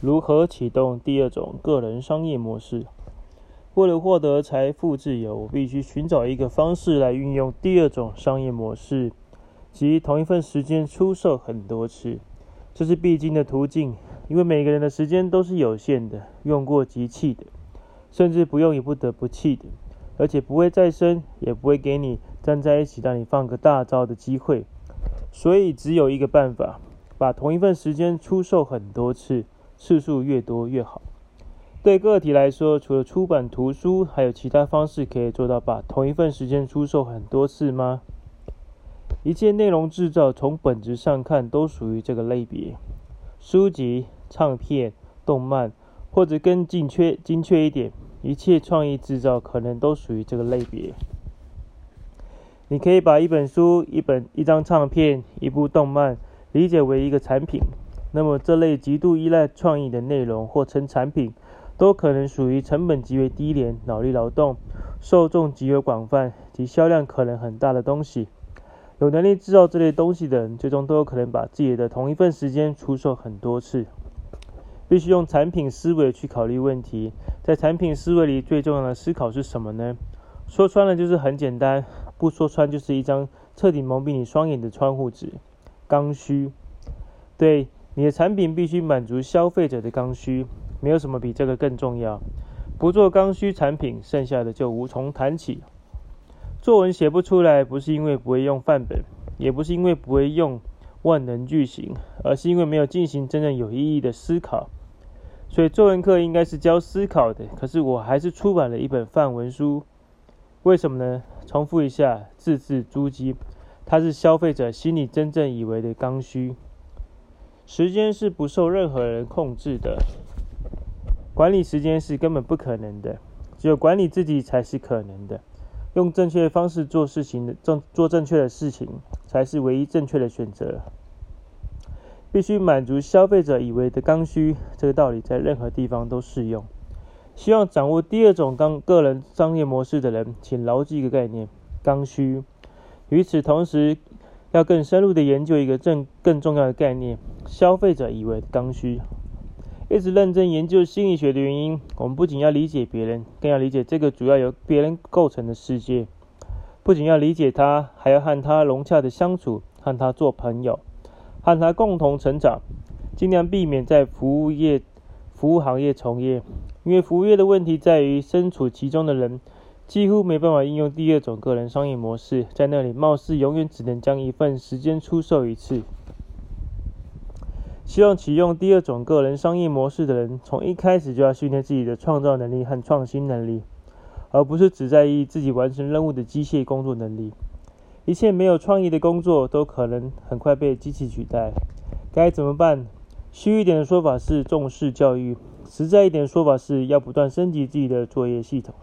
如何启动第二种个人商业模式？为了获得财富自由，我必须寻找一个方式来运用第二种商业模式，即同一份时间出售很多次。这是必经的途径，因为每个人的时间都是有限的，用过即弃的，甚至不用也不得不弃的，而且不会再生，也不会给你站在一起让你放个大招的机会。所以只有一个办法，把同一份时间出售很多次。次数越多越好。对个体来说，除了出版图书，还有其他方式可以做到把同一份时间出售很多次吗？一切内容制造从本质上看都属于这个类别：书籍、唱片、动漫，或者更精确、精确一点，一切创意制造可能都属于这个类别。你可以把一本书、一本、一张唱片、一部动漫理解为一个产品。那么，这类极度依赖创意的内容或称产品，都可能属于成本极为低廉、脑力劳动、受众极为广泛及销量可能很大的东西。有能力制造这类东西的人，最终都有可能把自己的同一份时间出售很多次。必须用产品思维去考虑问题。在产品思维里，最重要的思考是什么呢？说穿了就是很简单，不说穿就是一张彻底蒙蔽你双眼的窗户纸——刚需。对。你的产品必须满足消费者的刚需，没有什么比这个更重要。不做刚需产品，剩下的就无从谈起。作文写不出来，不是因为不会用范本，也不是因为不会用万能句型，而是因为没有进行真正有意义的思考。所以作文课应该是教思考的，可是我还是出版了一本范文书。为什么呢？重复一下，字字珠玑，它是消费者心里真正以为的刚需。时间是不受任何人控制的，管理时间是根本不可能的，只有管理自己才是可能的。用正确的方式做事情的正做正确的事情，才是唯一正确的选择。必须满足消费者以为的刚需，这个道理在任何地方都适用。希望掌握第二种刚个人商业模式的人，请牢记一个概念：刚需。与此同时，要更深入的研究一个更更重要的概念：消费者以为刚需。一直认真研究心理学的原因，我们不仅要理解别人，更要理解这个主要由别人构成的世界。不仅要理解他，还要和他融洽的相处，和他做朋友，和他共同成长。尽量避免在服务业、服务行业从业，因为服务业的问题在于身处其中的人。几乎没办法应用第二种个人商业模式，在那里貌似永远只能将一份时间出售一次。希望启用第二种个人商业模式的人，从一开始就要训练自己的创造能力和创新能力，而不是只在意自己完成任务的机械工作能力。一切没有创意的工作都可能很快被机器取代。该怎么办？虚一点的说法是重视教育，实在一点的说法是要不断升级自己的作业系统。